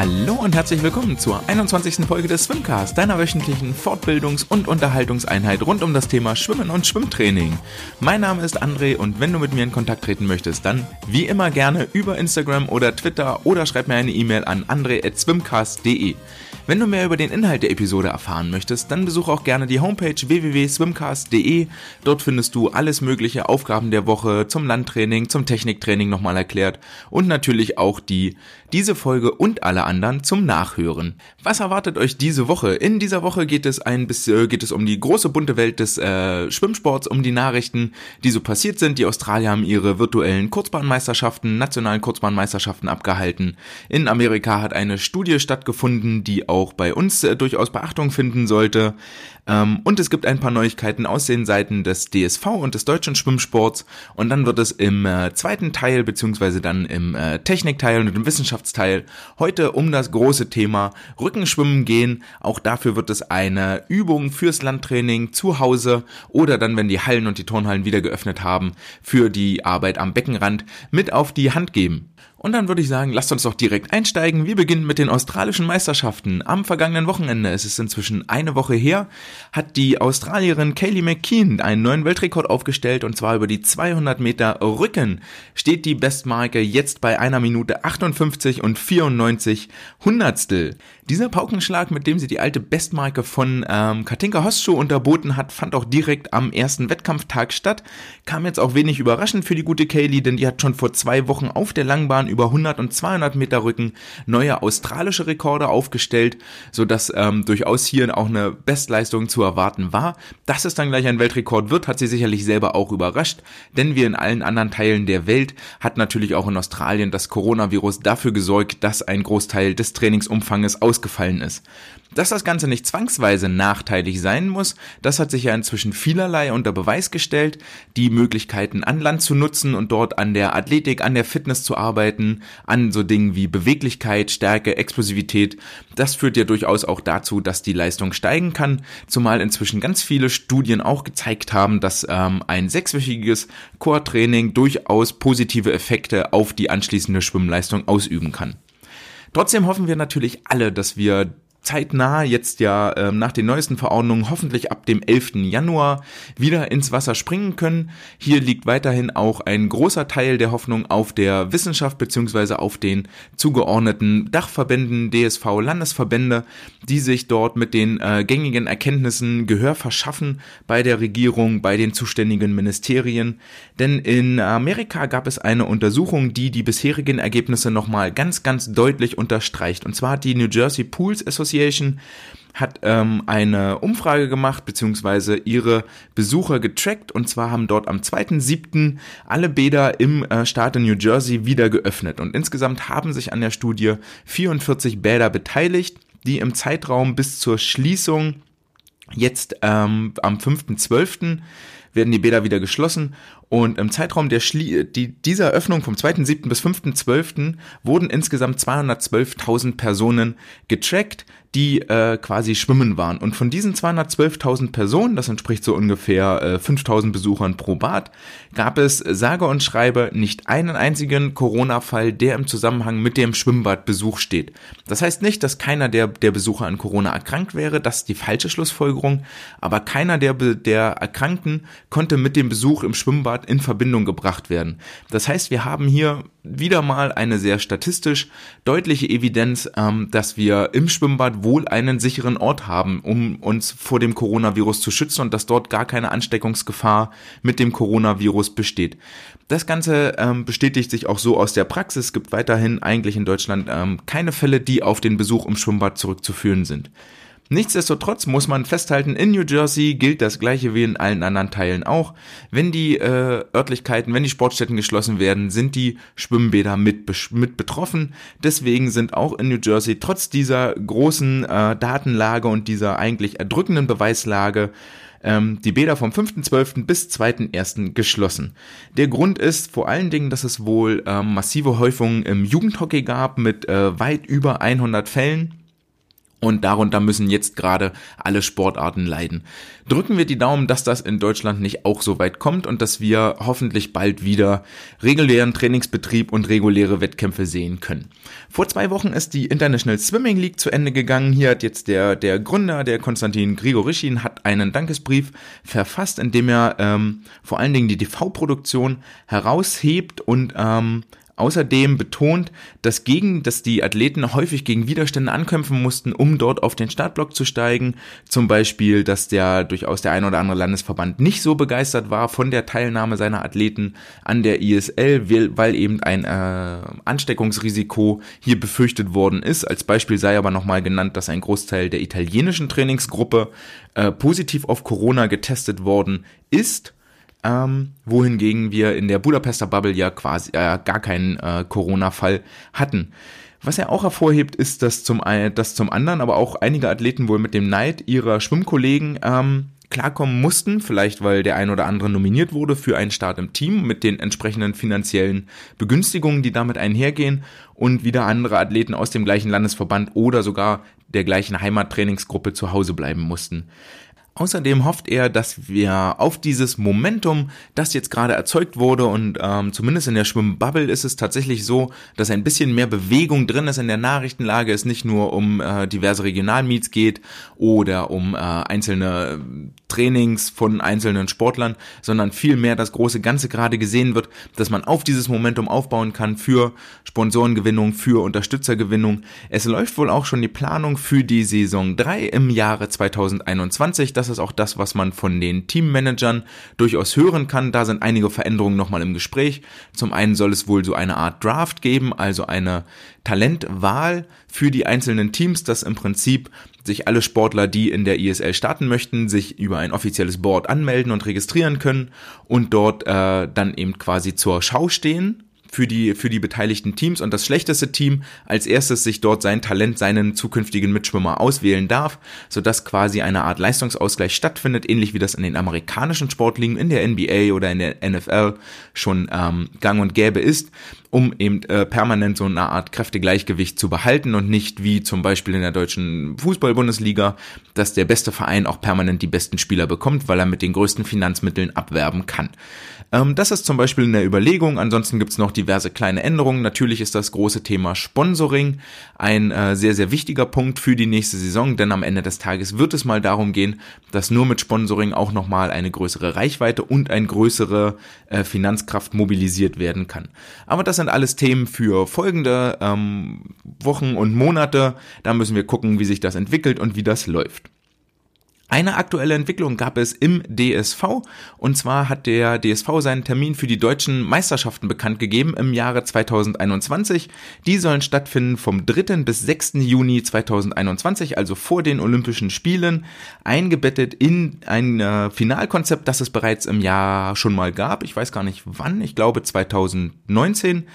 Hallo und herzlich willkommen zur 21. Folge des Swimcast, deiner wöchentlichen Fortbildungs- und Unterhaltungseinheit rund um das Thema Schwimmen und Schwimmtraining. Mein Name ist André und wenn du mit mir in Kontakt treten möchtest, dann wie immer gerne über Instagram oder Twitter oder schreib mir eine E-Mail an andre.swimcast.de. Wenn du mehr über den Inhalt der Episode erfahren möchtest, dann besuche auch gerne die Homepage www.swimcast.de. Dort findest du alles mögliche Aufgaben der Woche zum Landtraining, zum Techniktraining nochmal erklärt und natürlich auch die diese Folge und alle anderen zum Nachhören. Was erwartet euch diese Woche? In dieser Woche geht es ein bisschen geht es um die große bunte Welt des äh, Schwimmsports, um die Nachrichten, die so passiert sind. Die Australier haben ihre virtuellen Kurzbahnmeisterschaften, nationalen Kurzbahnmeisterschaften abgehalten. In Amerika hat eine Studie stattgefunden, die auch bei uns äh, durchaus Beachtung finden sollte. Ähm, und es gibt ein paar Neuigkeiten aus den Seiten des DSV und des deutschen Schwimmsports. Und dann wird es im äh, zweiten Teil, beziehungsweise dann im äh, Technikteil und im Wissenschaftsteil heute um das große Thema Rückenschwimmen gehen. Auch dafür wird es eine Übung fürs Landtraining zu Hause oder dann, wenn die Hallen und die Turnhallen wieder geöffnet haben, für die Arbeit am Beckenrand mit auf die Hand geben. Und dann würde ich sagen, lasst uns doch direkt einsteigen. Wir beginnen mit den australischen Meisterschaften. Am vergangenen Wochenende, es ist inzwischen eine Woche her, hat die Australierin Kaylee McKean einen neuen Weltrekord aufgestellt und zwar über die 200 Meter Rücken steht die Bestmarke jetzt bei einer Minute 58 und 94 Hundertstel. Dieser Paukenschlag, mit dem sie die alte Bestmarke von ähm, Katinka Hostschuh unterboten hat, fand auch direkt am ersten Wettkampftag statt. Kam jetzt auch wenig überraschend für die gute Kaylee, denn die hat schon vor zwei Wochen auf der Langbahn über 100 und 200 Meter Rücken neue australische Rekorde aufgestellt, sodass ähm, durchaus hier auch eine Bestleistung zu erwarten war. Dass es dann gleich ein Weltrekord wird, hat sie sicherlich selber auch überrascht, denn wie in allen anderen Teilen der Welt hat natürlich auch in Australien das Coronavirus dafür gesorgt, dass ein Großteil des Trainingsumfanges aus ausgefallen ist. Dass das Ganze nicht zwangsweise nachteilig sein muss, das hat sich ja inzwischen vielerlei unter Beweis gestellt. Die Möglichkeiten an Land zu nutzen und dort an der Athletik, an der Fitness zu arbeiten, an so Dingen wie Beweglichkeit, Stärke, Explosivität, das führt ja durchaus auch dazu, dass die Leistung steigen kann, zumal inzwischen ganz viele Studien auch gezeigt haben, dass ähm, ein sechswöchiges Core-Training durchaus positive Effekte auf die anschließende Schwimmleistung ausüben kann. Trotzdem hoffen wir natürlich alle, dass wir zeitnah jetzt ja ähm, nach den neuesten Verordnungen hoffentlich ab dem 11. Januar wieder ins Wasser springen können. Hier liegt weiterhin auch ein großer Teil der Hoffnung auf der Wissenschaft beziehungsweise auf den zugeordneten Dachverbänden, DSV, Landesverbände, die sich dort mit den äh, gängigen Erkenntnissen Gehör verschaffen bei der Regierung, bei den zuständigen Ministerien. Denn in Amerika gab es eine Untersuchung, die die bisherigen Ergebnisse nochmal ganz, ganz deutlich unterstreicht. Und zwar hat die New Jersey Pools Association Association hat ähm, eine Umfrage gemacht, beziehungsweise ihre Besucher getrackt und zwar haben dort am 2.7. alle Bäder im äh, Staat New Jersey wieder geöffnet und insgesamt haben sich an der Studie 44 Bäder beteiligt, die im Zeitraum bis zur Schließung jetzt ähm, am 5.12 werden die Bäder wieder geschlossen und im Zeitraum der Schlie die, dieser Öffnung vom 2.7. bis 5.12. wurden insgesamt 212.000 Personen getrackt, die äh, quasi schwimmen waren. Und von diesen 212.000 Personen, das entspricht so ungefähr äh, 5.000 Besuchern pro Bad, gab es sage und schreibe nicht einen einzigen Corona-Fall, der im Zusammenhang mit dem Schwimmbadbesuch steht. Das heißt nicht, dass keiner der, der Besucher an Corona erkrankt wäre, das ist die falsche Schlussfolgerung, aber keiner der, der Erkrankten konnte mit dem Besuch im Schwimmbad Art in Verbindung gebracht werden. Das heißt, wir haben hier wieder mal eine sehr statistisch deutliche Evidenz, ähm, dass wir im Schwimmbad wohl einen sicheren Ort haben, um uns vor dem Coronavirus zu schützen und dass dort gar keine Ansteckungsgefahr mit dem Coronavirus besteht. Das Ganze ähm, bestätigt sich auch so aus der Praxis. Es gibt weiterhin eigentlich in Deutschland ähm, keine Fälle, die auf den Besuch im Schwimmbad zurückzuführen sind. Nichtsdestotrotz muss man festhalten, in New Jersey gilt das gleiche wie in allen anderen Teilen auch. Wenn die äh, Örtlichkeiten, wenn die Sportstätten geschlossen werden, sind die Schwimmbäder mit, mit betroffen. Deswegen sind auch in New Jersey trotz dieser großen äh, Datenlage und dieser eigentlich erdrückenden Beweislage ähm, die Bäder vom 5.12. bis 2.1. geschlossen. Der Grund ist vor allen Dingen, dass es wohl ähm, massive Häufungen im Jugendhockey gab mit äh, weit über 100 Fällen Und darunter müssen jetzt gerade alle Sportarten leiden. Drücken wir die Daumen, dass das in Deutschland nicht auch so weit kommt und dass wir hoffentlich bald wieder regulären Trainingsbetrieb und reguläre Wettkämpfe sehen können. Vor zwei Wochen ist die International Swimming League zu Ende gegangen. Hier hat jetzt der, der Gründer, der Konstantin Grigorischin, hat einen Dankesbrief verfasst, in dem er ähm, vor allen Dingen die TV-Produktion heraushebt und ähm, außerdem betont, dass gegen, dass die Athleten häufig gegen Widerstände ankämpfen mussten, um dort auf den Startblock zu steigen. Zum Beispiel, dass der durchaus der ein oder andere Landesverband nicht so begeistert war von der Teilnahme seiner Athleten an der ISL, weil eben ein äh, Ansteckungsrisiko hier befürchtet worden ist. Als Beispiel sei aber nochmal genannt, dass ein Großteil der italienischen Trainingsgruppe äh, positiv auf Corona getestet worden ist ähm, wohingegen wir in der Budapester Bubble ja quasi äh, gar keinen äh, Corona-Fall hatten. Was er auch hervorhebt, ist, dass zum, dass zum anderen aber auch einige Athleten wohl mit dem Neid ihrer Schwimmkollegen ähm, klarkommen mussten, vielleicht weil der ein oder andere nominiert wurde für einen Start im Team mit den entsprechenden finanziellen Begünstigungen, die damit einhergehen und wieder andere Athleten aus dem gleichen Landesverband oder sogar der gleichen Heimattrainingsgruppe zu Hause bleiben mussten. Außerdem hofft er, dass wir auf dieses Momentum, das jetzt gerade erzeugt wurde und ähm, zumindest in der Schwimmbubble ist es tatsächlich so, dass ein bisschen mehr Bewegung drin ist in der Nachrichtenlage, es nicht nur um äh, diverse Regionalmeets geht oder um äh, einzelne Trainings von einzelnen Sportlern, sondern vielmehr das große Ganze gerade gesehen wird, dass man auf dieses Momentum aufbauen kann für Sponsorengewinnung, für Unterstützergewinnung. Es läuft wohl auch schon die Planung für die Saison 3 im Jahre 2021. Das ist auch das, was man von den Teammanagern durchaus hören kann. Da sind einige Veränderungen nochmal im Gespräch. Zum einen soll es wohl so eine Art Draft geben, also eine Talentwahl für die einzelnen Teams, dass im Prinzip sich alle Sportler, die in der ISL starten möchten, sich über ein offizielles Board anmelden und registrieren können und dort äh, dann eben quasi zur Schau stehen für die, für die beteiligten Teams und das schlechteste Team als erstes sich dort sein Talent, seinen zukünftigen Mitschwimmer auswählen darf, sodass quasi eine Art Leistungsausgleich stattfindet, ähnlich wie das in den amerikanischen Sportligen, in der NBA oder in der NFL schon ähm, gang und gäbe ist, um eben äh, permanent so eine Art Kräftegleichgewicht zu behalten und nicht wie zum Beispiel in der deutschen Fußball-Bundesliga, dass der beste Verein auch permanent die besten Spieler bekommt, weil er mit den größten Finanzmitteln abwerben kann. Ähm, das ist zum Beispiel in der Überlegung. Ansonsten gibt's noch diverse kleine Änderungen. Natürlich ist das große Thema Sponsoring ein äh, sehr, sehr wichtiger Punkt für die nächste Saison, denn am Ende des Tages wird es mal darum gehen, dass nur mit Sponsoring auch nochmal eine größere Reichweite und eine größere äh, Finanzkraft mobilisiert werden kann. Aber das sind alles Themen für folgende ähm, Wochen und Monate. Da müssen wir gucken, wie sich das entwickelt und wie das läuft. Eine aktuelle Entwicklung gab es im DSV und zwar hat der DSV seinen Termin für die deutschen Meisterschaften bekannt gegeben im Jahre 2021. Die sollen stattfinden vom 3. bis 6. Juni 2021, also vor den Olympischen Spielen, eingebettet in ein äh, Finalkonzept, das es bereits im Jahr schon mal gab. Ich weiß gar nicht wann, ich glaube 2019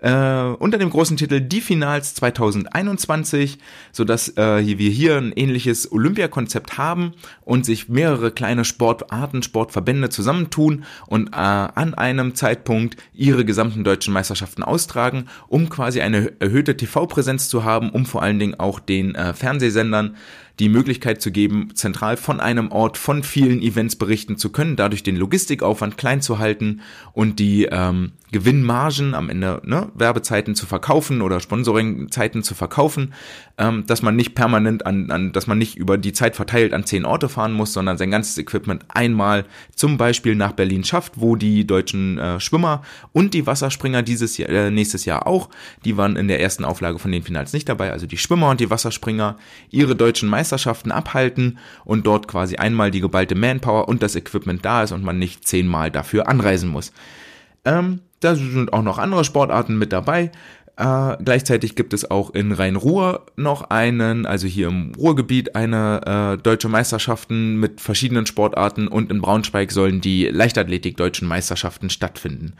äh, unter dem großen Titel Die Finals 2021, sodass äh, wir hier ein ähnliches Olympiakonzept haben und sich mehrere kleine Sportarten, Sportverbände zusammentun und äh, an einem Zeitpunkt ihre gesamten deutschen Meisterschaften austragen, um quasi eine erhöhte TV-Präsenz zu haben, um vor allen Dingen auch den äh, Fernsehsendern die Möglichkeit zu geben, zentral von einem Ort von vielen Events berichten zu können, dadurch den Logistikaufwand klein zu halten und die ähm, Gewinnmargen am Ende, ne, Werbezeiten zu verkaufen oder Sponsoringzeiten zu verkaufen, ähm, dass man nicht permanent an, an, dass man nicht über die Zeit verteilt an zehn Orte fahren muss, sondern sein ganzes Equipment einmal zum Beispiel nach Berlin schafft, wo die deutschen äh, Schwimmer und die Wasserspringer dieses Jahr, äh, nächstes Jahr auch, die waren in der ersten Auflage von den Finals nicht dabei, also die Schwimmer und die Wasserspringer ihre deutschen Meisterschaften abhalten und dort quasi einmal die geballte Manpower und das Equipment da ist und man nicht zehnmal dafür anreisen muss. Ähm, da sind auch noch andere Sportarten mit dabei. Äh, gleichzeitig gibt es auch in Rhein-Ruhr noch einen, also hier im Ruhrgebiet, eine äh, deutsche Meisterschaften mit verschiedenen Sportarten und in Braunschweig sollen die Leichtathletik-deutschen Meisterschaften stattfinden.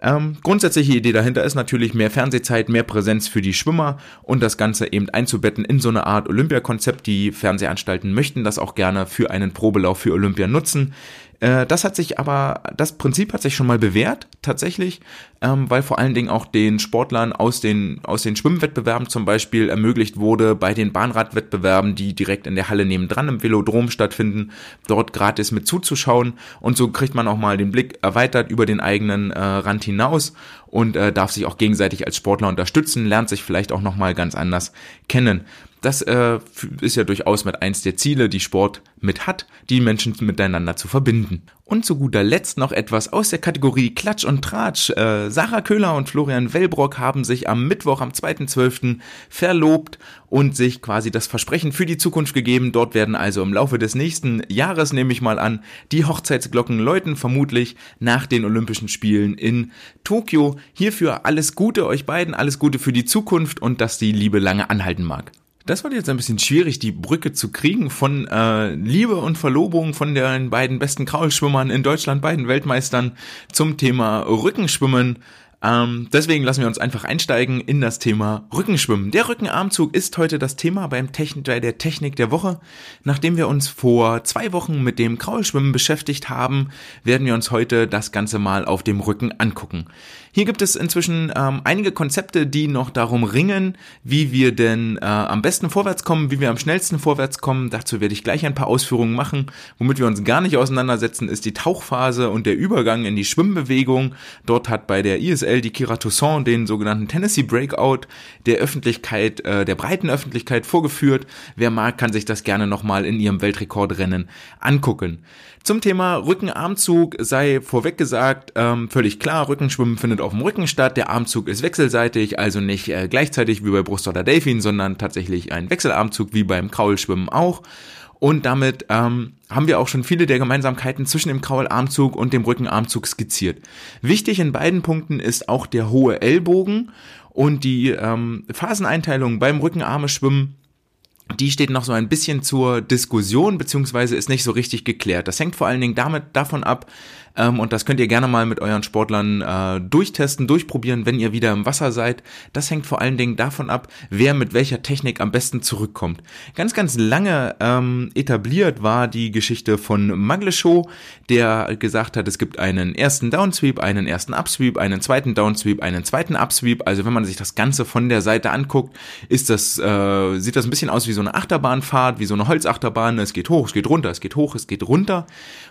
Ähm, grundsätzliche Idee dahinter ist natürlich mehr Fernsehzeit, mehr Präsenz für die Schwimmer und das Ganze eben einzubetten in so eine Art Olympiakonzept. Die Fernsehanstalten möchten das auch gerne für einen Probelauf für Olympia nutzen. Äh, das hat sich aber, das Prinzip hat sich schon mal bewährt, tatsächlich, ähm, weil vor allen Dingen auch den Sportlern aus den, aus den Schwimmwettbewerben zum Beispiel ermöglicht wurde, bei den Bahnradwettbewerben, die direkt in der Halle nebendran im Velodrom stattfinden, dort gratis mit zuzuschauen. Und so kriegt man auch mal den Blick erweitert über den eigenen äh, Rand hinaus und äh, darf sich auch gegenseitig als Sportler unterstützen, lernt sich vielleicht auch nochmal ganz anders kennen. Das äh, ist ja durchaus mit eins der Ziele, die Sport mit hat, die Menschen miteinander zu verbinden. Und zu guter Letzt noch etwas aus der Kategorie Klatsch und Tratsch. Äh, Sarah Köhler und Florian Wellbrock haben sich am Mittwoch, am 2.12. verlobt und sich quasi das Versprechen für die Zukunft gegeben. Dort werden also im Laufe des nächsten Jahres, nehme ich mal an, die Hochzeitsglocken läuten, vermutlich nach den Olympischen Spielen in Tokio. Hierfür alles Gute euch beiden, alles Gute für die Zukunft und dass die Liebe lange anhalten mag. Das war jetzt ein bisschen schwierig, die Brücke zu kriegen von äh, Liebe und Verlobung von den beiden besten Kraulschwimmern in Deutschland, beiden Weltmeistern, zum Thema Rückenschwimmen. Ähm, deswegen lassen wir uns einfach einsteigen in das Thema Rückenschwimmen. Der Rückenarmzug ist heute das Thema beim Techn bei der Technik der Woche. Nachdem wir uns vor zwei Wochen mit dem Kraulschwimmen beschäftigt haben, werden wir uns heute das Ganze mal auf dem Rücken angucken. Hier gibt es inzwischen ähm, einige Konzepte, die noch darum ringen, wie wir denn äh, am besten vorwärts kommen, wie wir am schnellsten vorwärts kommen. Dazu werde ich gleich ein paar Ausführungen machen. Womit wir uns gar nicht auseinandersetzen, ist die Tauchphase und der Übergang in die Schwimmbewegung. Dort hat bei der ISL die Kira Toussaint den sogenannten Tennessee Breakout der Öffentlichkeit, äh, der breiten Öffentlichkeit vorgeführt. Wer mag, kann sich das gerne nochmal in ihrem Weltrekordrennen angucken. Zum Thema Rückenarmzug sei vorweg gesagt, ähm, völlig klar, Rückenschwimmen findet auf dem Rücken statt. Der Armzug ist wechselseitig, also nicht äh, gleichzeitig wie bei Brust oder Delfin, sondern tatsächlich ein Wechselarmzug wie beim Kraulschwimmen auch. Und damit ähm, haben wir auch schon viele der Gemeinsamkeiten zwischen dem Kraularmzug und dem Rückenarmzug skizziert. Wichtig in beiden Punkten ist auch der hohe Ellbogen und die ähm, Phaseneinteilung beim Rückenarme schwimmen die steht noch so ein bisschen zur Diskussion, beziehungsweise ist nicht so richtig geklärt. Das hängt vor allen Dingen damit davon ab, ähm, und das könnt ihr gerne mal mit euren Sportlern äh, durchtesten, durchprobieren, wenn ihr wieder im Wasser seid. Das hängt vor allen Dingen davon ab, wer mit welcher Technik am besten zurückkommt. Ganz, ganz lange ähm, etabliert war die Geschichte von Magleshow, der gesagt hat, es gibt einen ersten Downsweep, einen ersten Upsweep, einen zweiten Downsweep, einen zweiten Upsweep. Also wenn man sich das Ganze von der Seite anguckt, ist das, äh, sieht das ein bisschen aus wie so eine Achterbahnfahrt, wie so eine Holzachterbahn. Es geht hoch, es geht runter, es geht hoch, es geht runter.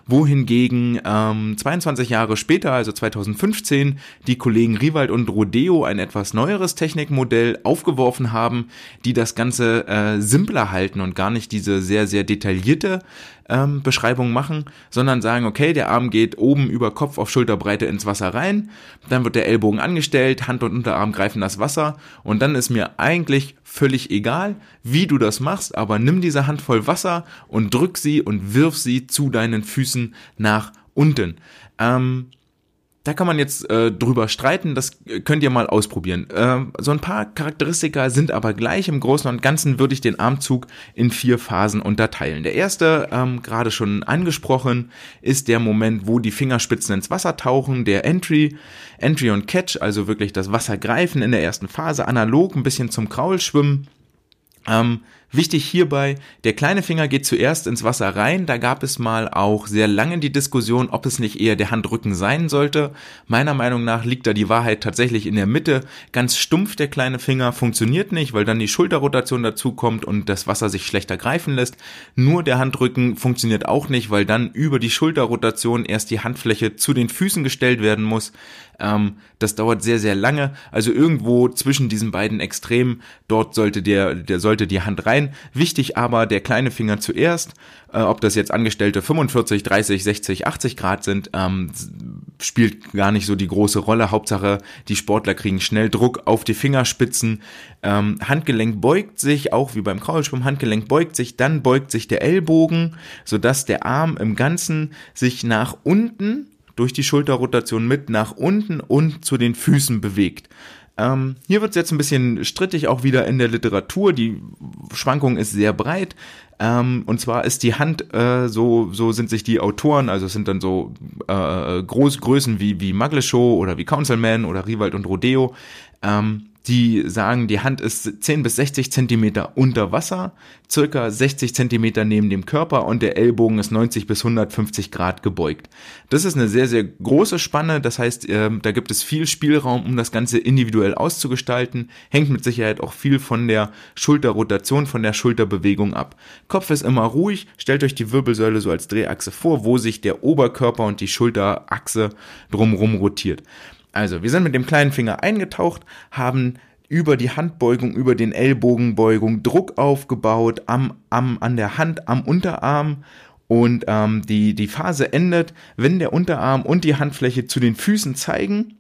Wohingegen ähm, 22 Jahre später, also 2015, die Kollegen Riewald und Rodeo ein etwas neueres Technikmodell aufgeworfen haben, die das Ganze äh, simpler halten und gar nicht diese sehr, sehr detaillierte ähm, Beschreibung machen, sondern sagen, okay, der Arm geht oben über Kopf auf Schulterbreite ins Wasser rein, dann wird der Ellbogen angestellt, Hand und Unterarm greifen das Wasser und dann ist mir eigentlich völlig egal, wie du das machst, aber nimm diese Handvoll Wasser und drück sie und wirf sie zu deinen Füßen nach unten. Ähm, da kann man jetzt äh, drüber streiten, das könnt ihr mal ausprobieren. Äh, so ein paar Charakteristika sind aber gleich. Im Großen und Ganzen würde ich den Armzug in vier Phasen unterteilen. Der erste, ähm, gerade schon angesprochen, ist der Moment, wo die Fingerspitzen ins Wasser tauchen, der Entry, Entry und Catch, also wirklich das Wasser greifen in der ersten Phase, analog ein bisschen zum Kraulschwimmen. Ähm, Wichtig hierbei, der kleine Finger geht zuerst ins Wasser rein. Da gab es mal auch sehr lange die Diskussion, ob es nicht eher der Handrücken sein sollte. Meiner Meinung nach liegt da die Wahrheit tatsächlich in der Mitte. Ganz stumpf der kleine Finger funktioniert nicht, weil dann die Schulterrotation dazukommt und das Wasser sich schlechter greifen lässt. Nur der Handrücken funktioniert auch nicht, weil dann über die Schulterrotation erst die Handfläche zu den Füßen gestellt werden muss. Ähm, das dauert sehr, sehr lange. Also irgendwo zwischen diesen beiden Extremen, dort sollte der, der sollte die Hand rein. Wichtig aber der kleine Finger zuerst. Äh, ob das jetzt Angestellte 45, 30, 60, 80 Grad sind, ähm, spielt gar nicht so die große Rolle. Hauptsache, die Sportler kriegen schnell Druck auf die Fingerspitzen. Ähm, Handgelenk beugt sich, auch wie beim Kraulschwimmen, Handgelenk beugt sich, dann beugt sich der Ellbogen, sodass der Arm im Ganzen sich nach unten durch die Schulterrotation mit nach unten und zu den Füßen bewegt. Ähm, hier wird es jetzt ein bisschen strittig auch wieder in der Literatur. Die Schwankung ist sehr breit. Ähm, und zwar ist die Hand, äh, so, so sind sich die Autoren, also es sind dann so äh, Groß, Größen wie, wie Magleshow oder wie Councilman oder Riewald und Rodeo, ähm, die sagen, die Hand ist 10 bis 60 Zentimeter unter Wasser, circa 60 Zentimeter neben dem Körper und der Ellbogen ist 90 bis 150 Grad gebeugt. Das ist eine sehr, sehr große Spanne. Das heißt, äh, da gibt es viel Spielraum, um das Ganze individuell auszugestalten. Hängt mit Sicherheit auch viel von der Schulterrotation, von der Schulterbewegung ab. Kopf ist immer ruhig. Stellt euch die Wirbelsäule so als Drehachse vor, wo sich der Oberkörper und die Schulterachse drumherum rotiert. Also, wir sind mit dem kleinen Finger eingetaucht, haben über die Handbeugung, über den Ellbogenbeugung Druck aufgebaut am, am, an der Hand, am Unterarm und ähm, die, die Phase endet, wenn der Unterarm und die Handfläche zu den Füßen zeigen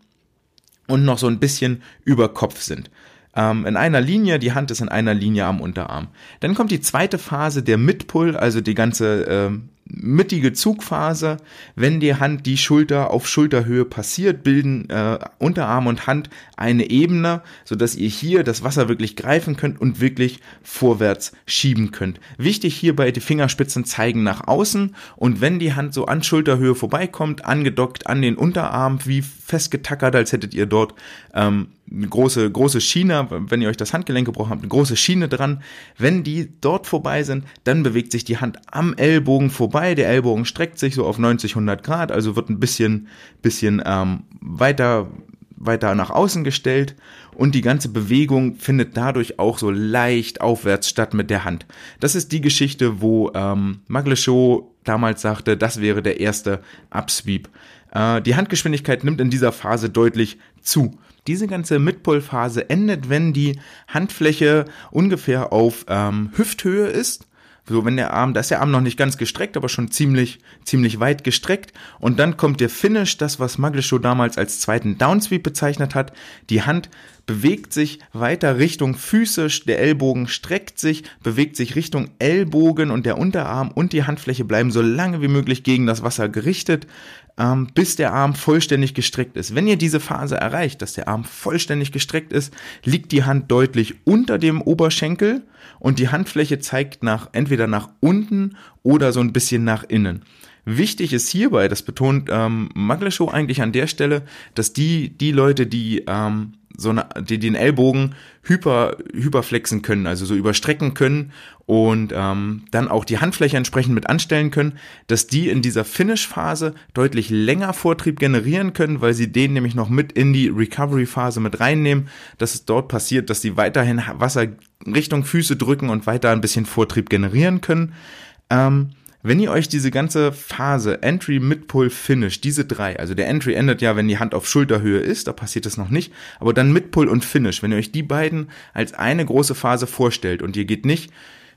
und noch so ein bisschen über Kopf sind. Ähm, in einer Linie, die Hand ist in einer Linie am Unterarm. Dann kommt die zweite Phase, der Midpull, also die ganze ähm, mittige Zugphase, wenn die Hand die Schulter auf Schulterhöhe passiert, bilden äh, Unterarm und Hand eine Ebene, so dass ihr hier das Wasser wirklich greifen könnt und wirklich vorwärts schieben könnt. Wichtig hierbei, die Fingerspitzen zeigen nach außen und wenn die Hand so an Schulterhöhe vorbeikommt, angedockt an den Unterarm, wie festgetackert, als hättet ihr dort ähm, eine große, große Schiene, wenn ihr euch das Handgelenk gebrochen habt, eine große Schiene dran. Wenn die dort vorbei sind, dann bewegt sich die Hand am Ellbogen vorbei. Der Ellbogen streckt sich so auf 90, 100 Grad, also wird ein bisschen, bisschen ähm, weiter, weiter nach außen gestellt und die ganze Bewegung findet dadurch auch so leicht aufwärts statt mit der Hand. Das ist die Geschichte, wo ähm, Magleshow damals sagte, das wäre der erste Upsweep. Äh, die Handgeschwindigkeit nimmt in dieser Phase deutlich zu. Diese ganze Midpull-Phase endet, wenn die Handfläche ungefähr auf ähm, Hüfthöhe ist. So, wenn der Arm, da ist der Arm noch nicht ganz gestreckt, aber schon ziemlich, ziemlich weit gestreckt. Und dann kommt der Finish, das, was Maglishow damals als zweiten Downsweep bezeichnet hat. Die Hand bewegt sich weiter Richtung Füße, der Ellbogen streckt sich, bewegt sich Richtung Ellbogen und der Unterarm und die Handfläche bleiben so lange wie möglich gegen das Wasser gerichtet, ähm, bis der Arm vollständig gestreckt ist. Wenn ihr diese Phase erreicht, dass der Arm vollständig gestreckt ist, liegt die Hand deutlich unter dem Oberschenkel und die Handfläche zeigt nach entweder nach unten oder so ein bisschen nach innen. Wichtig ist hierbei, das betont ähm, Magleshow eigentlich an der Stelle, dass die die Leute, die ähm, so eine, die den Ellbogen hyper, hyperflexen können, also so überstrecken können und ähm, dann auch die Handfläche entsprechend mit anstellen können, dass die in dieser Finish-Phase deutlich länger Vortrieb generieren können, weil sie den nämlich noch mit in die Recovery-Phase mit reinnehmen, dass es dort passiert, dass sie weiterhin Wasser Richtung Füße drücken und weiter ein bisschen Vortrieb generieren können. Ähm, wenn ihr euch diese ganze Phase Entry, Midpull, Finish, diese drei, also der Entry endet ja, wenn die Hand auf Schulterhöhe ist, da passiert das noch nicht, aber dann Midpull und Finish, wenn ihr euch die beiden als eine große Phase vorstellt und ihr geht nicht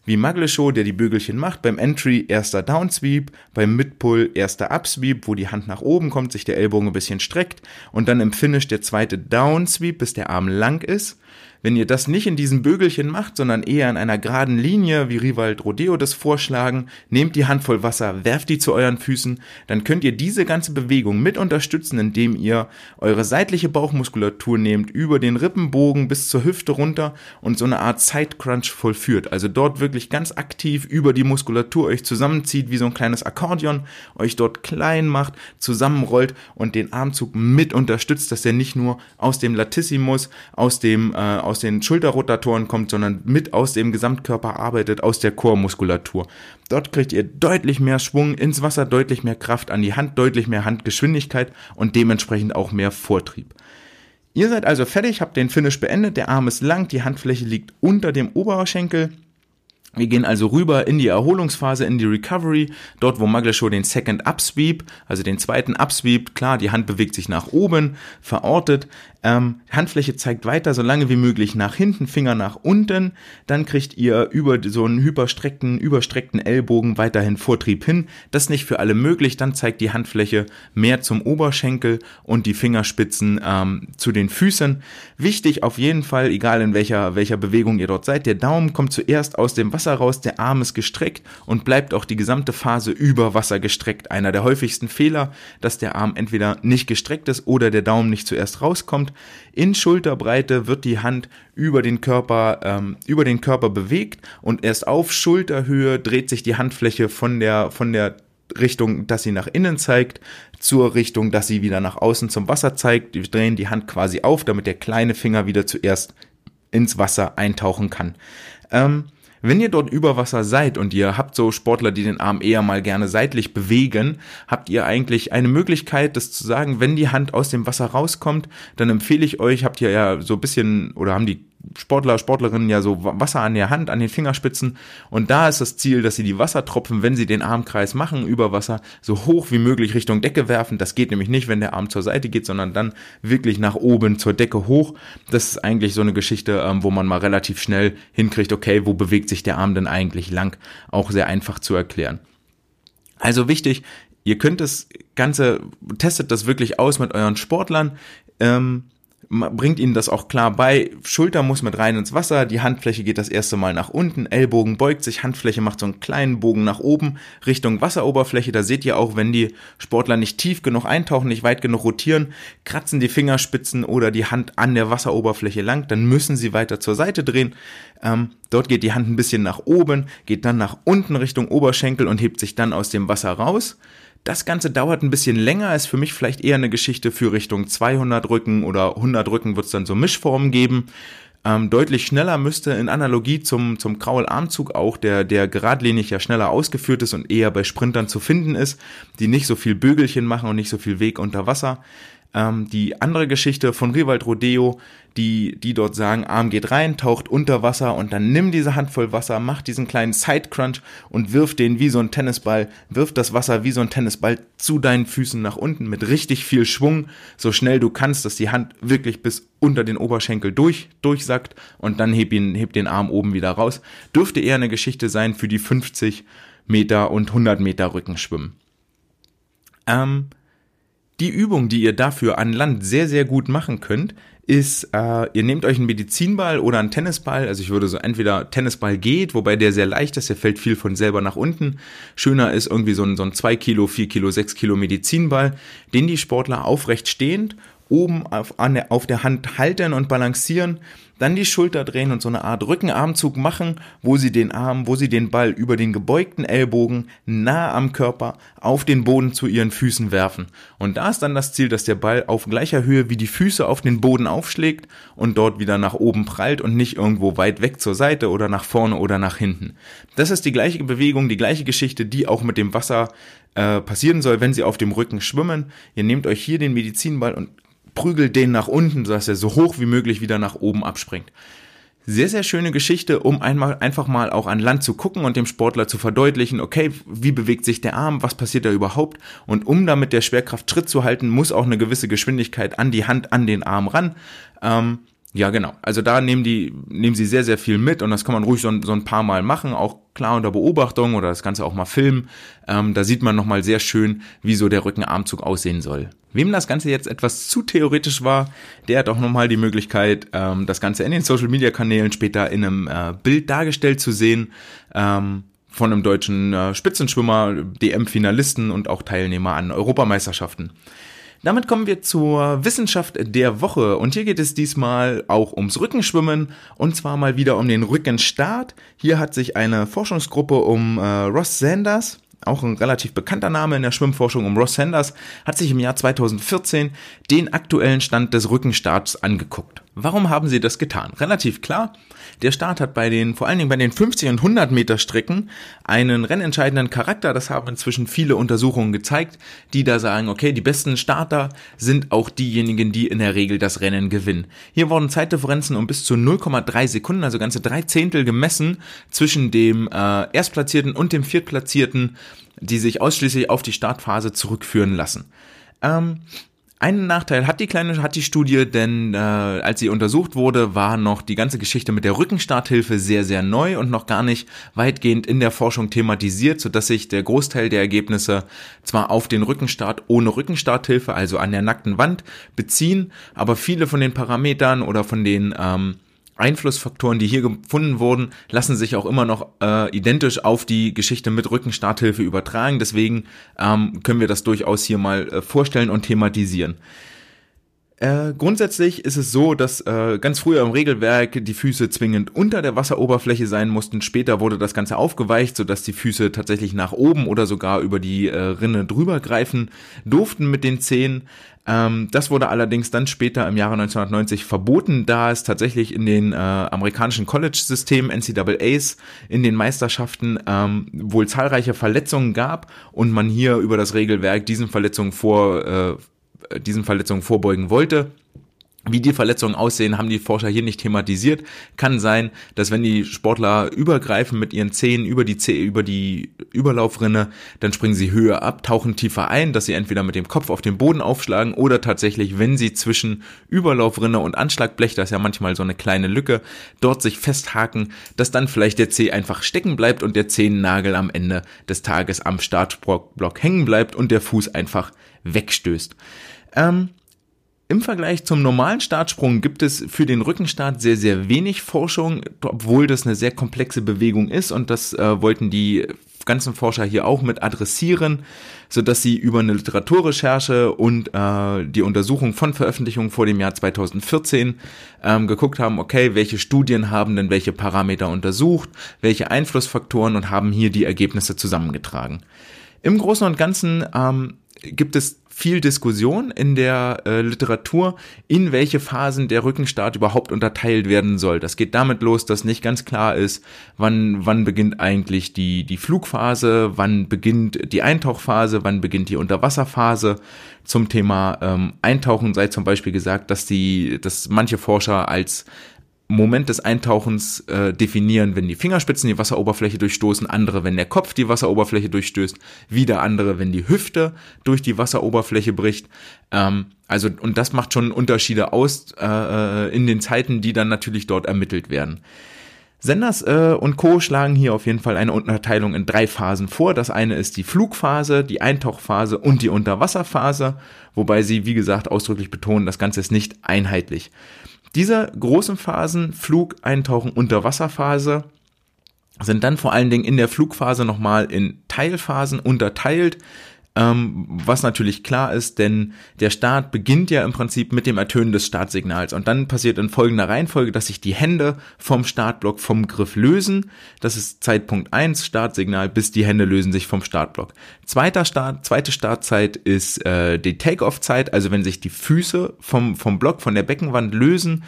wie Magleshow, der die Bügelchen macht, beim Entry erster Downsweep, beim Midpull erster Upsweep, wo die Hand nach oben kommt, sich der Ellbogen ein bisschen streckt und dann im Finish der zweite Downsweep, bis der Arm lang ist wenn ihr das nicht in diesen Bögelchen macht, sondern eher in einer geraden Linie, wie Rivald Rodeo das vorschlagen, nehmt die Handvoll Wasser, werft die zu euren Füßen, dann könnt ihr diese ganze Bewegung mit unterstützen, indem ihr eure seitliche Bauchmuskulatur nehmt, über den Rippenbogen bis zur Hüfte runter und so eine Art Side Crunch vollführt. Also dort wirklich ganz aktiv über die Muskulatur euch zusammenzieht, wie so ein kleines Akkordeon, euch dort klein macht, zusammenrollt und den Armzug mit unterstützt, dass er nicht nur aus dem Latissimus, aus dem äh, aus den Schulterrotatoren kommt, sondern mit aus dem Gesamtkörper arbeitet, aus der Chormuskulatur. Dort kriegt ihr deutlich mehr Schwung ins Wasser, deutlich mehr Kraft an die Hand, deutlich mehr Handgeschwindigkeit und dementsprechend auch mehr Vortrieb. Ihr seid also fertig, habt den Finish beendet, der Arm ist lang, die Handfläche liegt unter dem Oberschenkel, wir gehen also rüber in die Erholungsphase, in die Recovery, dort wo Magleshow den Second Upsweep, also den zweiten Upsweep, klar, die Hand bewegt sich nach oben, verortet, ähm, Handfläche zeigt weiter so lange wie möglich nach hinten, Finger nach unten, dann kriegt ihr über so einen hyperstreckten, überstreckten Ellbogen weiterhin Vortrieb hin, das nicht für alle möglich, dann zeigt die Handfläche mehr zum Oberschenkel und die Fingerspitzen ähm, zu den Füßen. Wichtig auf jeden Fall, egal in welcher, welcher Bewegung ihr dort seid, der Daumen kommt zuerst aus dem Wasser raus, der Arm ist gestreckt und bleibt auch die gesamte Phase über Wasser gestreckt. Einer der häufigsten Fehler, dass der Arm entweder nicht gestreckt ist oder der Daumen nicht zuerst rauskommt. In Schulterbreite wird die Hand über den Körper, ähm, über den Körper bewegt und erst auf Schulterhöhe dreht sich die Handfläche von der, von der Richtung, dass sie nach innen zeigt, zur Richtung, dass sie wieder nach außen zum Wasser zeigt. Wir drehen die Hand quasi auf, damit der kleine Finger wieder zuerst ins Wasser eintauchen kann. Ähm, wenn ihr dort über Wasser seid und ihr habt so Sportler, die den Arm eher mal gerne seitlich bewegen, habt ihr eigentlich eine Möglichkeit, das zu sagen, wenn die Hand aus dem Wasser rauskommt, dann empfehle ich euch, habt ihr ja so ein bisschen oder haben die Sportler, Sportlerinnen ja so Wasser an der Hand, an den Fingerspitzen. Und da ist das Ziel, dass sie die Wassertropfen, wenn sie den Armkreis machen über Wasser, so hoch wie möglich Richtung Decke werfen. Das geht nämlich nicht, wenn der Arm zur Seite geht, sondern dann wirklich nach oben zur Decke hoch. Das ist eigentlich so eine Geschichte, ähm, wo man mal relativ schnell hinkriegt, okay, wo bewegt sich der Arm denn eigentlich lang? Auch sehr einfach zu erklären. Also wichtig, ihr könnt das Ganze, testet das wirklich aus mit euren Sportlern. Ähm, bringt ihnen das auch klar bei. Schulter muss mit rein ins Wasser, die Handfläche geht das erste Mal nach unten, Ellbogen beugt sich, Handfläche macht so einen kleinen Bogen nach oben Richtung Wasseroberfläche. Da seht ihr auch, wenn die Sportler nicht tief genug eintauchen, nicht weit genug rotieren, kratzen die Fingerspitzen oder die Hand an der Wasseroberfläche lang, dann müssen sie weiter zur Seite drehen. Ähm, dort geht die Hand ein bisschen nach oben, geht dann nach unten Richtung Oberschenkel und hebt sich dann aus dem Wasser raus. Das Ganze dauert ein bisschen länger, ist für mich vielleicht eher eine Geschichte für Richtung 200 Rücken oder 100 Rücken wird es dann so Mischformen geben. Ähm, deutlich schneller müsste in Analogie zum, zum Kraularmzug auch, der, der geradlinig ja schneller ausgeführt ist und eher bei Sprintern zu finden ist, die nicht so viel Bögelchen machen und nicht so viel Weg unter Wasser. Ähm, die andere Geschichte von Riewald Rodeo, die, die dort sagen, Arm geht rein, taucht unter Wasser und dann nimm diese Handvoll Wasser, mach diesen kleinen Side Crunch und wirf den wie so ein Tennisball, wirf das Wasser wie so ein Tennisball zu deinen Füßen nach unten mit richtig viel Schwung, so schnell du kannst, dass die Hand wirklich bis unter den Oberschenkel durch, durchsackt und dann heb ihn, heb den Arm oben wieder raus. Dürfte eher eine Geschichte sein für die 50 Meter und 100 Meter Rückenschwimmen. Ähm, die Übung, die ihr dafür an Land sehr, sehr gut machen könnt, ist, äh, ihr nehmt euch einen Medizinball oder einen Tennisball. Also ich würde so entweder Tennisball geht, wobei der sehr leicht ist, der fällt viel von selber nach unten. Schöner ist irgendwie so ein, so ein 2 Kilo, 4 Kilo, 6 Kilo Medizinball, den die Sportler aufrecht stehend oben auf, an auf der Hand halten und balancieren dann die Schulter drehen und so eine Art Rückenarmzug machen, wo sie den Arm, wo sie den Ball über den gebeugten Ellbogen nah am Körper auf den Boden zu ihren Füßen werfen. Und da ist dann das Ziel, dass der Ball auf gleicher Höhe wie die Füße auf den Boden aufschlägt und dort wieder nach oben prallt und nicht irgendwo weit weg zur Seite oder nach vorne oder nach hinten. Das ist die gleiche Bewegung, die gleiche Geschichte, die auch mit dem Wasser äh, passieren soll, wenn sie auf dem Rücken schwimmen. Ihr nehmt euch hier den Medizinball und prügelt den nach unten, sodass er so hoch wie möglich wieder nach oben abspringt. Sehr, sehr schöne Geschichte, um einmal, einfach mal auch an Land zu gucken und dem Sportler zu verdeutlichen, okay, wie bewegt sich der Arm, was passiert da überhaupt? Und um damit der Schwerkraft Schritt zu halten, muss auch eine gewisse Geschwindigkeit an die Hand, an den Arm ran. Ähm, ja, genau. Also da nehmen die, nehmen sie sehr, sehr viel mit und das kann man ruhig so, so ein paar Mal machen, auch klar unter Beobachtung oder das Ganze auch mal filmen. Ähm, da sieht man nochmal sehr schön, wie so der Rückenarmzug aussehen soll. Wem das Ganze jetzt etwas zu theoretisch war, der hat auch nochmal die Möglichkeit, ähm, das Ganze in den Social Media Kanälen später in einem äh, Bild dargestellt zu sehen. Ähm, von einem deutschen äh, Spitzenschwimmer, DM-Finalisten und auch Teilnehmer an Europameisterschaften. Damit kommen wir zur Wissenschaft der Woche und hier geht es diesmal auch ums Rückenschwimmen und zwar mal wieder um den Rückenstart. Hier hat sich eine Forschungsgruppe um äh, Ross Sanders auch ein relativ bekannter Name in der Schwimmforschung um Ross Sanders, hat sich im Jahr 2014 den aktuellen Stand des Rückenstarts angeguckt. Warum haben sie das getan? Relativ klar. Der Start hat bei den, vor allen Dingen bei den 50 und 100 Meter Strecken einen rennentscheidenden Charakter. Das haben inzwischen viele Untersuchungen gezeigt, die da sagen, okay, die besten Starter sind auch diejenigen, die in der Regel das Rennen gewinnen. Hier wurden Zeitdifferenzen um bis zu 0,3 Sekunden, also ganze drei Zehntel gemessen zwischen dem äh, Erstplatzierten und dem Viertplatzierten, die sich ausschließlich auf die Startphase zurückführen lassen. Ähm, einen Nachteil hat die kleine, hat die Studie, denn äh, als sie untersucht wurde, war noch die ganze Geschichte mit der Rückenstarthilfe sehr, sehr neu und noch gar nicht weitgehend in der Forschung thematisiert, sodass sich der Großteil der Ergebnisse zwar auf den Rückenstart ohne Rückenstarthilfe, also an der nackten Wand, beziehen, aber viele von den Parametern oder von den ähm, Einflussfaktoren, die hier gefunden wurden, lassen sich auch immer noch äh, identisch auf die Geschichte mit Rückenstarthilfe übertragen. Deswegen ähm, können wir das durchaus hier mal äh, vorstellen und thematisieren. Äh, grundsätzlich ist es so, dass äh, ganz früher im Regelwerk die Füße zwingend unter der Wasseroberfläche sein mussten. Später wurde das Ganze aufgeweicht, sodass die Füße tatsächlich nach oben oder sogar über die äh, Rinne drüber greifen durften mit den Zehen. Ähm, das wurde allerdings dann später im Jahre 1990 verboten, da es tatsächlich in den äh, amerikanischen College-Systemen NCAAs in den Meisterschaften ähm, wohl zahlreiche Verletzungen gab und man hier über das Regelwerk diesen Verletzungen vor äh, diesen Verletzungen vorbeugen wollte. Wie die Verletzungen aussehen, haben die Forscher hier nicht thematisiert. Kann sein, dass wenn die Sportler übergreifen mit ihren Zehen über die Zeh über die Überlaufrinne, dann springen sie höher ab, tauchen tiefer ein, dass sie entweder mit dem Kopf auf den Boden aufschlagen oder tatsächlich, wenn sie zwischen Überlaufrinne und Anschlagblech, das ist ja manchmal so eine kleine Lücke, dort sich festhaken, dass dann vielleicht der Zeh einfach stecken bleibt und der Zehennagel am Ende des Tages am Startblock hängen bleibt und der Fuß einfach wegstößt. Ähm, im Vergleich zum normalen Startsprung gibt es für den Rückenstart sehr, sehr wenig Forschung, obwohl das eine sehr komplexe Bewegung ist und das äh, wollten die ganzen Forscher hier auch mit adressieren, so dass sie über eine Literaturrecherche und äh, die Untersuchung von Veröffentlichungen vor dem Jahr 2014 ähm, geguckt haben, okay, welche Studien haben denn welche Parameter untersucht, welche Einflussfaktoren und haben hier die Ergebnisse zusammengetragen. Im Großen und Ganzen ähm, gibt es viel Diskussion in der äh, Literatur, in welche Phasen der Rückenstart überhaupt unterteilt werden soll. Das geht damit los, dass nicht ganz klar ist, wann, wann beginnt eigentlich die, die Flugphase, wann beginnt die Eintauchphase, wann beginnt die Unterwasserphase. Zum Thema ähm, Eintauchen sei zum Beispiel gesagt, dass die, dass manche Forscher als Moment des Eintauchens äh, definieren, wenn die Fingerspitzen die Wasseroberfläche durchstoßen, andere, wenn der Kopf die Wasseroberfläche durchstößt, wieder andere, wenn die Hüfte durch die Wasseroberfläche bricht. Ähm, also, und das macht schon Unterschiede aus äh, äh, in den Zeiten, die dann natürlich dort ermittelt werden. Senders äh, und Co. schlagen hier auf jeden Fall eine Unterteilung in drei Phasen vor. Das eine ist die Flugphase, die Eintauchphase und die Unterwasserphase, wobei sie, wie gesagt, ausdrücklich betonen, das Ganze ist nicht einheitlich. Diese großen Phasen, Flug, Eintauchen, Unterwasserphase, sind dann vor allen Dingen in der Flugphase nochmal in Teilphasen unterteilt ähm, was natürlich klar ist, denn der Start beginnt ja im Prinzip mit dem Ertönen des Startsignals und dann passiert in folgender Reihenfolge, dass sich die Hände vom Startblock vom Griff lösen. Das ist Zeitpunkt eins Startsignal, bis die Hände lösen sich vom Startblock. Zweiter Start, zweite Startzeit ist äh, die Take-off-Zeit, also wenn sich die Füße vom, vom Block, von der Beckenwand lösen,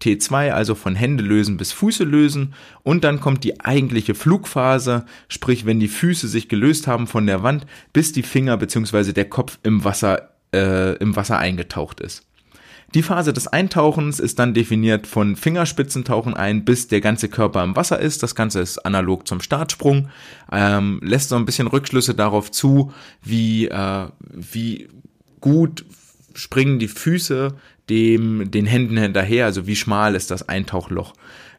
T2 also von Hände lösen bis Füße lösen und dann kommt die eigentliche Flugphase, sprich wenn die Füße sich gelöst haben von der Wand, bis die Finger bzw. der Kopf im Wasser, äh, im Wasser eingetaucht ist. Die Phase des Eintauchens ist dann definiert von Fingerspitzentauchen ein, bis der ganze Körper im Wasser ist. Das Ganze ist analog zum Startsprung, ähm, lässt so ein bisschen Rückschlüsse darauf zu, wie, äh, wie gut springen die Füße dem, den Händen hinterher, also wie schmal ist das Eintauchloch.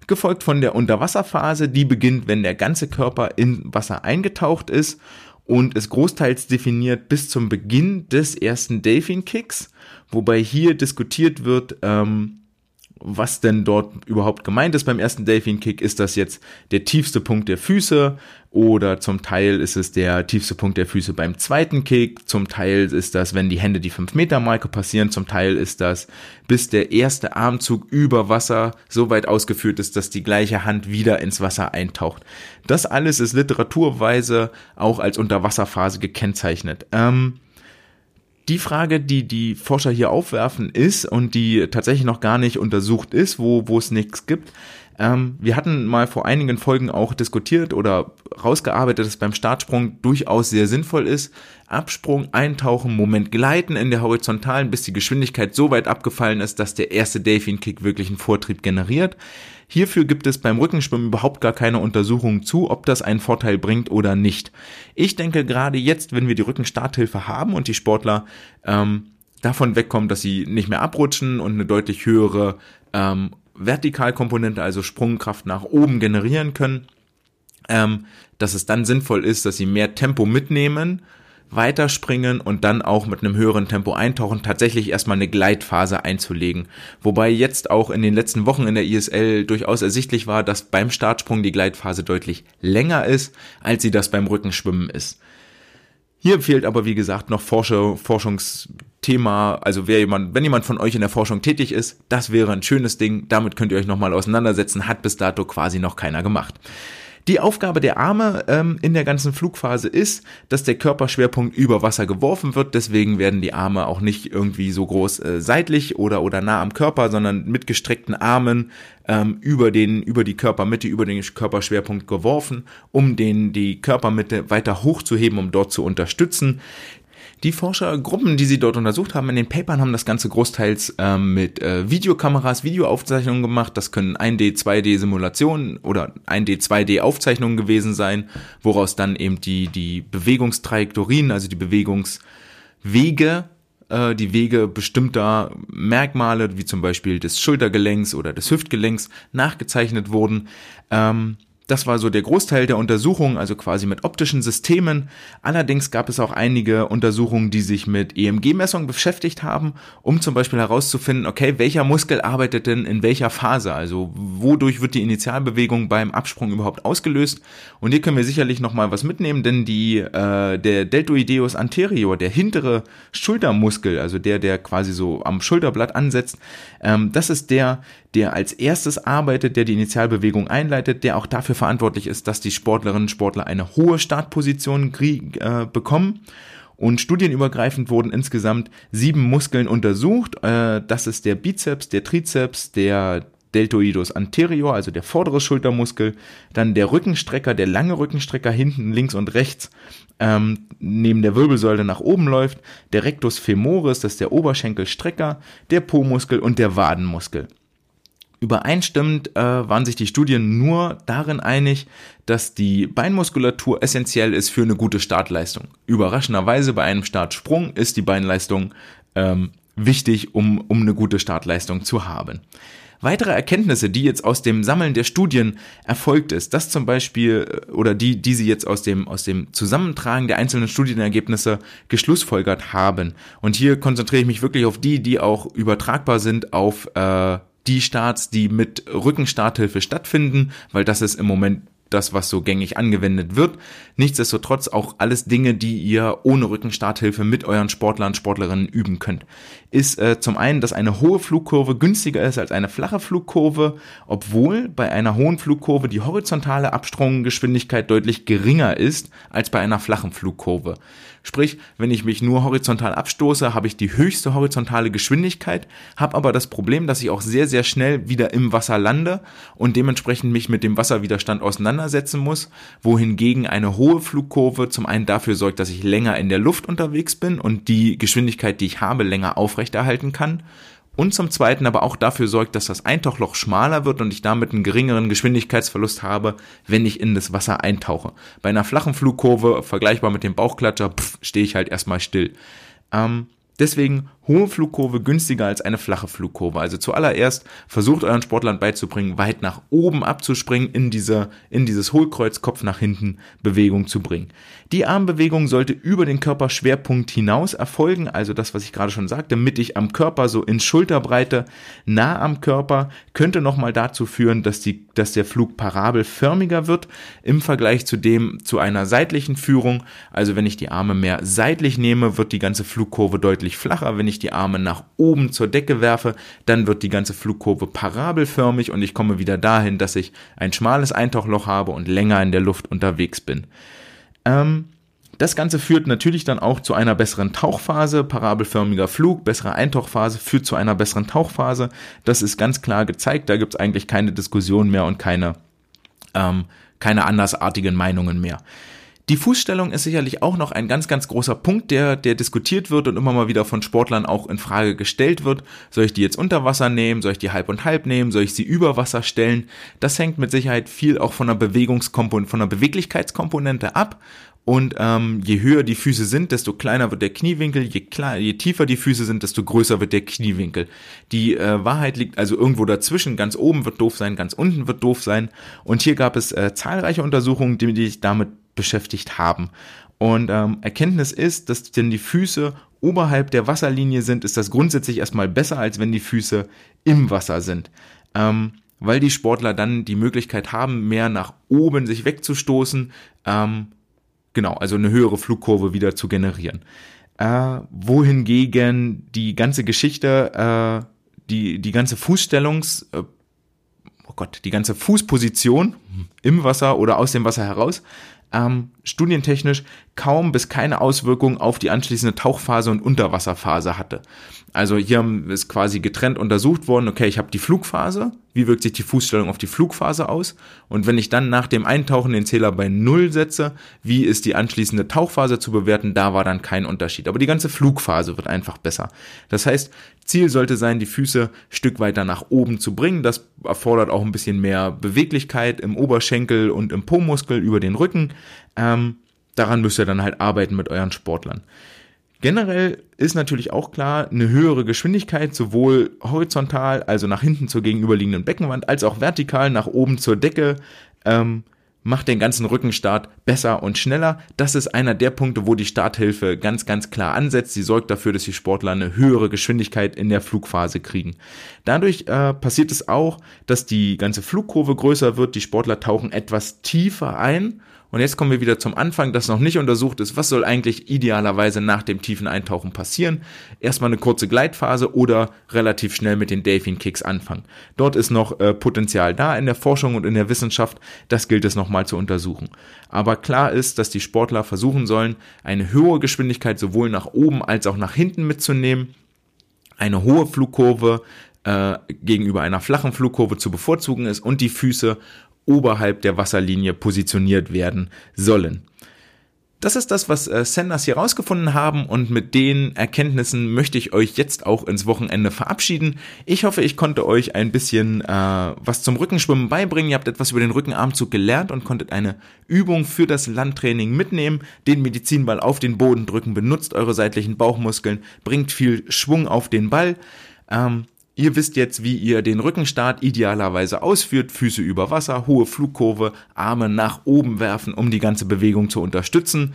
Gefolgt von der Unterwasserphase, die beginnt, wenn der ganze Körper in Wasser eingetaucht ist und ist großteils definiert bis zum Beginn des ersten Delfin-Kicks, wobei hier diskutiert wird, ähm, was denn dort überhaupt gemeint ist beim ersten Delfin Kick. Ist das jetzt der tiefste Punkt der Füße oder zum Teil ist es der tiefste Punkt der Füße beim zweiten Kick, zum Teil ist das, wenn die Hände die 5 Meter Marke passieren, zum Teil ist das, bis der erste Armzug über Wasser so weit ausgeführt ist, dass die gleiche Hand wieder ins Wasser eintaucht. Das alles ist literaturweise auch als Unterwasserphase gekennzeichnet. Ähm, die Frage, die die Forscher hier aufwerfen, ist und die tatsächlich noch gar nicht untersucht ist, wo, wo es nichts gibt. Ähm, wir hatten mal vor einigen Folgen auch diskutiert oder rausgearbeitet, dass beim Startsprung durchaus sehr sinnvoll ist. Absprung, eintauchen, Moment gleiten in der Horizontalen, bis die Geschwindigkeit so weit abgefallen ist, dass der erste Delfin-Kick wirklich einen Vortrieb generiert. Hierfür gibt es beim Rückenschwimmen überhaupt gar keine Untersuchungen zu, ob das einen Vorteil bringt oder nicht. Ich denke gerade jetzt, wenn wir die Rückenstarthilfe haben und die Sportler ähm, davon wegkommen, dass sie nicht mehr abrutschen und eine deutlich höhere ähm, Vertikalkomponente, also Sprungkraft nach oben generieren können, ähm, dass es dann sinnvoll ist, dass sie mehr Tempo mitnehmen weiterspringen und dann auch mit einem höheren Tempo eintauchen, tatsächlich erstmal eine Gleitphase einzulegen. Wobei jetzt auch in den letzten Wochen in der ISL durchaus ersichtlich war, dass beim Startsprung die Gleitphase deutlich länger ist, als sie das beim Rückenschwimmen ist. Hier fehlt aber, wie gesagt, noch Forscher, Forschungsthema. Also wer jemand, wenn jemand von euch in der Forschung tätig ist, das wäre ein schönes Ding. Damit könnt ihr euch nochmal auseinandersetzen. Hat bis dato quasi noch keiner gemacht. Die Aufgabe der Arme ähm, in der ganzen Flugphase ist, dass der Körperschwerpunkt über Wasser geworfen wird. Deswegen werden die Arme auch nicht irgendwie so groß äh, seitlich oder, oder nah am Körper, sondern mit gestreckten Armen ähm, über, den, über die Körpermitte, über den Körperschwerpunkt geworfen, um den, die Körpermitte weiter hochzuheben, um dort zu unterstützen. Die Forschergruppen, die sie dort untersucht haben, in den Papern haben das Ganze großteils ähm, mit äh, Videokameras, Videoaufzeichnungen gemacht. Das können 1D, 2D Simulationen oder 1D, 2D Aufzeichnungen gewesen sein, woraus dann eben die, die Bewegungstrajektorien, also die Bewegungswege äh, die Wege bestimmter Merkmale, wie zum Beispiel des Schultergelenks oder des Hüftgelenks, nachgezeichnet wurden. Ähm, das war so der Großteil der Untersuchungen, also quasi mit optischen Systemen. Allerdings gab es auch einige Untersuchungen, die sich mit EMG-Messungen beschäftigt haben, um zum Beispiel herauszufinden, okay, welcher Muskel arbeitet denn in welcher Phase? Also wodurch wird die Initialbewegung beim Absprung überhaupt ausgelöst? Und hier können wir sicherlich nochmal was mitnehmen, denn die, äh, der Deltoideus anterior, der hintere Schultermuskel, also der, der quasi so am Schulterblatt ansetzt, ähm, das ist der, der als erstes arbeitet, der die Initialbewegung einleitet, der auch dafür verantwortlich ist, dass die Sportlerinnen und Sportler eine hohe Startposition äh, bekommen. Und studienübergreifend wurden insgesamt sieben Muskeln untersucht. Äh, das ist der Bizeps, der Trizeps, der Deltoidus anterior, also der vordere Schultermuskel, dann der Rückenstrecker, der lange Rückenstrecker hinten links und rechts ähm, neben der Wirbelsäule nach oben läuft, der Rectus femoris, das ist der Oberschenkelstrecker, der Po-Muskel und der Wadenmuskel. Übereinstimmend äh, waren sich die Studien nur darin einig, dass die Beinmuskulatur essentiell ist für eine gute Startleistung. Überraschenderweise bei einem Startsprung ist die Beinleistung ähm, wichtig, um, um eine gute Startleistung zu haben. Weitere Erkenntnisse, die jetzt aus dem Sammeln der Studien erfolgt ist, das zum Beispiel, äh, oder die, die sie jetzt aus dem, aus dem Zusammentragen der einzelnen Studienergebnisse geschlussfolgert haben. Und hier konzentriere ich mich wirklich auf die, die auch übertragbar sind auf äh, die Starts, die mit Rückenstarthilfe stattfinden, weil das ist im Moment das, was so gängig angewendet wird. Nichtsdestotrotz auch alles Dinge, die ihr ohne Rückenstarthilfe mit euren Sportlern, Sportlerinnen üben könnt. Ist äh, zum einen, dass eine hohe Flugkurve günstiger ist als eine flache Flugkurve, obwohl bei einer hohen Flugkurve die horizontale Absprunggeschwindigkeit deutlich geringer ist als bei einer flachen Flugkurve. Sprich, wenn ich mich nur horizontal abstoße, habe ich die höchste horizontale Geschwindigkeit, habe aber das Problem, dass ich auch sehr, sehr schnell wieder im Wasser lande und dementsprechend mich mit dem Wasserwiderstand auseinandersetzen muss, wohingegen eine hohe Flugkurve zum einen dafür sorgt, dass ich länger in der Luft unterwegs bin und die Geschwindigkeit, die ich habe, länger aufrechterhalten kann und zum Zweiten aber auch dafür sorgt, dass das Eintauchloch schmaler wird und ich damit einen geringeren Geschwindigkeitsverlust habe, wenn ich in das Wasser eintauche. Bei einer flachen Flugkurve, vergleichbar mit dem Bauchklatscher, stehe ich halt erstmal still. Ähm, Deswegen hohe Flugkurve günstiger als eine flache Flugkurve. Also zuallererst versucht euren Sportlern beizubringen, weit nach oben abzuspringen, in diese, in dieses Hohlkreuz Kopf nach hinten Bewegung zu bringen. Die Armbewegung sollte über den Körperschwerpunkt hinaus erfolgen, also das, was ich gerade schon sagte, mittig am Körper, so in Schulterbreite, nah am Körper, könnte nochmal dazu führen, dass die, dass der Flug parabelförmiger wird im Vergleich zu dem, zu einer seitlichen Führung. Also wenn ich die Arme mehr seitlich nehme, wird die ganze Flugkurve deutlich flacher. Wenn ich die Arme nach oben zur Decke werfe, dann wird die ganze Flugkurve parabelförmig und ich komme wieder dahin, dass ich ein schmales Eintauchloch habe und länger in der Luft unterwegs bin. Ähm, das Ganze führt natürlich dann auch zu einer besseren Tauchphase, parabelförmiger Flug, bessere Eintauchphase führt zu einer besseren Tauchphase. Das ist ganz klar gezeigt, da gibt es eigentlich keine Diskussion mehr und keine, ähm, keine andersartigen Meinungen mehr. Die Fußstellung ist sicherlich auch noch ein ganz, ganz großer Punkt, der, der diskutiert wird und immer mal wieder von Sportlern auch in Frage gestellt wird. Soll ich die jetzt unter Wasser nehmen? Soll ich die halb und halb nehmen? Soll ich sie über Wasser stellen? Das hängt mit Sicherheit viel auch von der Bewegungskomponente, von der Beweglichkeitskomponente ab. Und ähm, je höher die Füße sind, desto kleiner wird der Kniewinkel. Je, klein, je tiefer die Füße sind, desto größer wird der Kniewinkel. Die äh, Wahrheit liegt also irgendwo dazwischen. Ganz oben wird doof sein, ganz unten wird doof sein. Und hier gab es äh, zahlreiche Untersuchungen, die, die sich damit beschäftigt haben. Und ähm, Erkenntnis ist, dass denn die Füße oberhalb der Wasserlinie sind, ist das grundsätzlich erstmal besser, als wenn die Füße im Wasser sind. Ähm, weil die Sportler dann die Möglichkeit haben, mehr nach oben sich wegzustoßen, ähm, genau, also eine höhere Flugkurve wieder zu generieren. Äh, wohingegen die ganze Geschichte, äh, die, die ganze Fußstellungs, äh, oh Gott, die ganze Fußposition im Wasser oder aus dem Wasser heraus ähm, studientechnisch kaum bis keine Auswirkungen auf die anschließende Tauchphase und Unterwasserphase hatte. Also hier ist quasi getrennt untersucht worden, okay, ich habe die Flugphase, wie wirkt sich die Fußstellung auf die Flugphase aus? Und wenn ich dann nach dem Eintauchen den Zähler bei Null setze, wie ist die anschließende Tauchphase zu bewerten? Da war dann kein Unterschied. Aber die ganze Flugphase wird einfach besser. Das heißt, Ziel sollte sein, die Füße ein Stück weiter nach oben zu bringen. Das erfordert auch ein bisschen mehr Beweglichkeit im Oberschenkel und im Po-Muskel über den Rücken. Ähm, daran müsst ihr dann halt arbeiten mit euren Sportlern. Generell ist natürlich auch klar, eine höhere Geschwindigkeit sowohl horizontal, also nach hinten zur gegenüberliegenden Beckenwand, als auch vertikal nach oben zur Decke ähm, macht den ganzen Rückenstart besser und schneller. Das ist einer der Punkte, wo die Starthilfe ganz, ganz klar ansetzt. Sie sorgt dafür, dass die Sportler eine höhere Geschwindigkeit in der Flugphase kriegen. Dadurch äh, passiert es auch, dass die ganze Flugkurve größer wird. Die Sportler tauchen etwas tiefer ein und jetzt kommen wir wieder zum Anfang, das noch nicht untersucht ist. Was soll eigentlich idealerweise nach dem tiefen Eintauchen passieren? Erstmal eine kurze Gleitphase oder relativ schnell mit den Delfin Kicks anfangen. Dort ist noch äh, Potenzial da in der Forschung und in der Wissenschaft. Das gilt es nochmal zu untersuchen. Aber klar ist, dass die Sportler versuchen sollen, eine höhere Geschwindigkeit sowohl nach oben als auch nach hinten mitzunehmen. Eine hohe Flugkurve äh, gegenüber einer flachen Flugkurve zu bevorzugen ist und die Füße oberhalb der Wasserlinie positioniert werden sollen. Das ist das, was äh, Sanders hier rausgefunden haben und mit den Erkenntnissen möchte ich euch jetzt auch ins Wochenende verabschieden. Ich hoffe, ich konnte euch ein bisschen äh, was zum Rückenschwimmen beibringen. Ihr habt etwas über den Rückenarmzug gelernt und konntet eine Übung für das Landtraining mitnehmen. Den Medizinball auf den Boden drücken, benutzt eure seitlichen Bauchmuskeln, bringt viel Schwung auf den Ball. Ähm, Ihr wisst jetzt, wie ihr den Rückenstart idealerweise ausführt. Füße über Wasser, hohe Flugkurve, Arme nach oben werfen, um die ganze Bewegung zu unterstützen.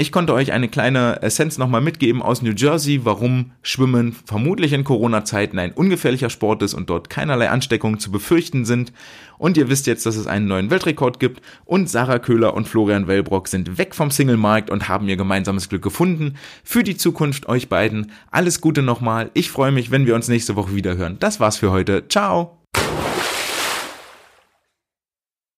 Ich konnte euch eine kleine Essenz nochmal mitgeben aus New Jersey, warum Schwimmen vermutlich in Corona-Zeiten ein ungefährlicher Sport ist und dort keinerlei Ansteckungen zu befürchten sind. Und ihr wisst jetzt, dass es einen neuen Weltrekord gibt und Sarah Köhler und Florian Wellbrock sind weg vom Single-Markt und haben ihr gemeinsames Glück gefunden. Für die Zukunft euch beiden alles Gute nochmal. Ich freue mich, wenn wir uns nächste Woche wieder hören. Das war's für heute. Ciao!